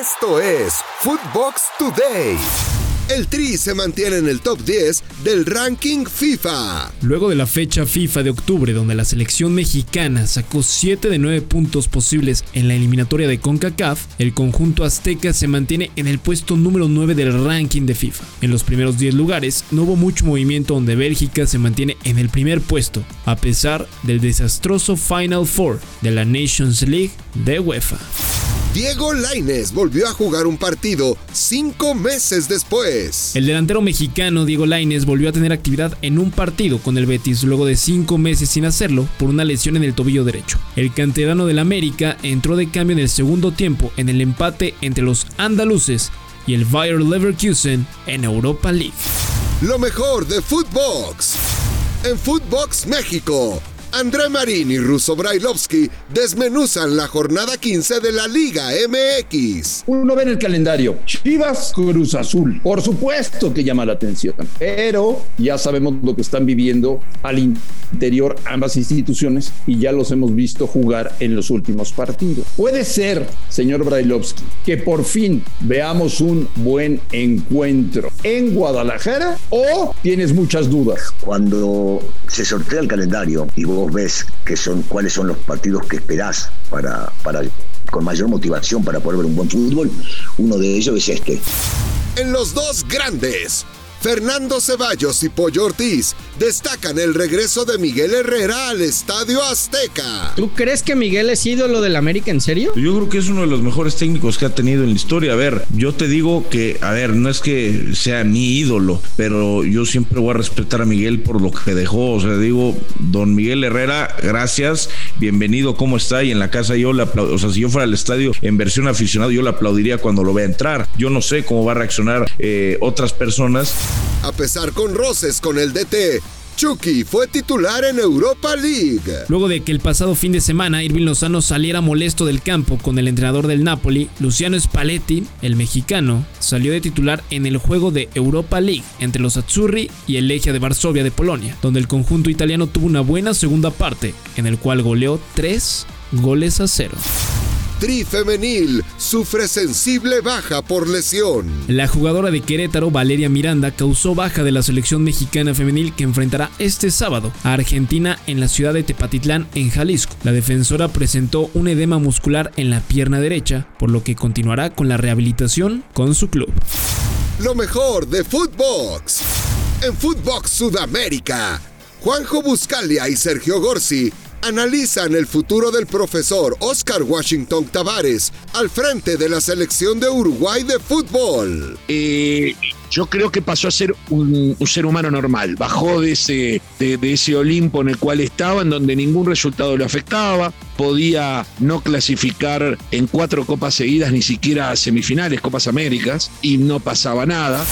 Esto es Footbox Today. El Tri se mantiene en el top 10 del ranking FIFA. Luego de la fecha FIFA de octubre, donde la selección mexicana sacó 7 de 9 puntos posibles en la eliminatoria de CONCACAF, el conjunto azteca se mantiene en el puesto número 9 del ranking de FIFA. En los primeros 10 lugares no hubo mucho movimiento donde Bélgica se mantiene en el primer puesto, a pesar del desastroso Final Four de la Nations League de UEFA. Diego Laines volvió a jugar un partido cinco meses después. El delantero mexicano Diego Laines volvió a tener actividad en un partido con el Betis luego de cinco meses sin hacerlo por una lesión en el tobillo derecho. El canterano del América entró de cambio en el segundo tiempo en el empate entre los andaluces y el Bayer Leverkusen en Europa League. Lo mejor de Footbox. En Footbox México André Marín y Russo Brailovsky desmenuzan la jornada 15 de la Liga MX. Uno ve en el calendario, Chivas Cruz Azul. Por supuesto que llama la atención, pero ya sabemos lo que están viviendo al interior ambas instituciones y ya los hemos visto jugar en los últimos partidos. Puede ser, señor Brailovsky, que por fin veamos un buen encuentro en Guadalajara o tienes muchas dudas. Cuando se sortea el calendario y vos ves que son, cuáles son los partidos que esperás para, para, con mayor motivación para poder ver un buen fútbol, uno de ellos es este. En los dos grandes, Fernando Ceballos y Pollo Ortiz destacan el regreso de Miguel Herrera al Estadio Azteca. ¿Tú crees que Miguel es ídolo del América en serio? Yo creo que es uno de los mejores técnicos que ha tenido en la historia. A ver, yo te digo que, a ver, no es que sea mi ídolo, pero yo siempre voy a respetar a Miguel por lo que dejó. O sea, digo, don Miguel Herrera, gracias, bienvenido, ¿cómo está? Y en la casa yo le aplaudo. O sea, si yo fuera al estadio en versión aficionado, yo le aplaudiría cuando lo vea entrar. Yo no sé cómo va a reaccionar eh, otras personas. A pesar con roces con el DT, Chucky fue titular en Europa League. Luego de que el pasado fin de semana Irving Lozano saliera molesto del campo con el entrenador del Napoli, Luciano Spalletti, el mexicano, salió de titular en el juego de Europa League entre los Azzurri y el Legia de Varsovia de Polonia, donde el conjunto italiano tuvo una buena segunda parte, en el cual goleó 3 goles a 0. Tri femenil sufre sensible baja por lesión. La jugadora de Querétaro, Valeria Miranda, causó baja de la selección mexicana femenil que enfrentará este sábado a Argentina en la ciudad de Tepatitlán, en Jalisco. La defensora presentó un edema muscular en la pierna derecha, por lo que continuará con la rehabilitación con su club. Lo mejor de Footbox. En Footbox Sudamérica, Juanjo Buscalia y Sergio Gorsi analizan el futuro del profesor Oscar Washington Tavares al frente de la selección de Uruguay de fútbol. Eh, yo creo que pasó a ser un, un ser humano normal, bajó de ese, de, de ese Olimpo en el cual estaba, en donde ningún resultado le afectaba, podía no clasificar en cuatro copas seguidas, ni siquiera a semifinales, Copas Américas, y no pasaba nada.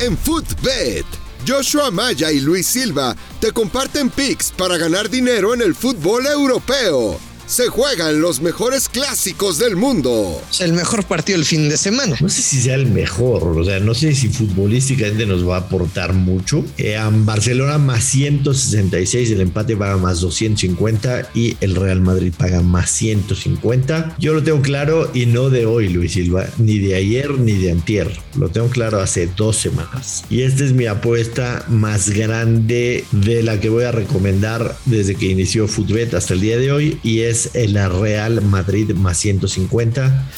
En Footbet Joshua Maya y Luis Silva te comparten picks para ganar dinero en el fútbol europeo. Se juegan los mejores clásicos del mundo. Es el mejor partido del fin de semana. No sé si sea el mejor, o sea, no sé si futbolísticamente nos va a aportar mucho. Eh, Barcelona más 166, el empate paga más 250 y el Real Madrid paga más 150. Yo lo tengo claro y no de hoy, Luis Silva, ni de ayer ni de antier. Lo tengo claro hace dos semanas. Y esta es mi apuesta más grande de la que voy a recomendar desde que inició Footbet hasta el día de hoy y es el Real Madrid más 150.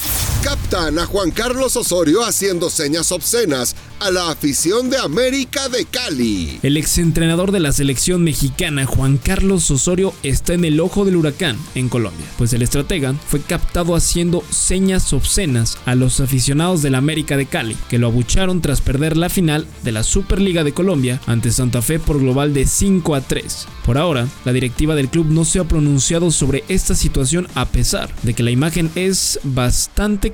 Captan a Juan Carlos Osorio haciendo señas obscenas a la afición de América de Cali. El exentrenador de la selección mexicana, Juan Carlos Osorio, está en el ojo del huracán en Colombia, pues el estratega fue captado haciendo señas obscenas a los aficionados de la América de Cali, que lo abucharon tras perder la final de la Superliga de Colombia ante Santa Fe por global de 5 a 3. Por ahora, la directiva del club no se ha pronunciado sobre esta situación a pesar de que la imagen es bastante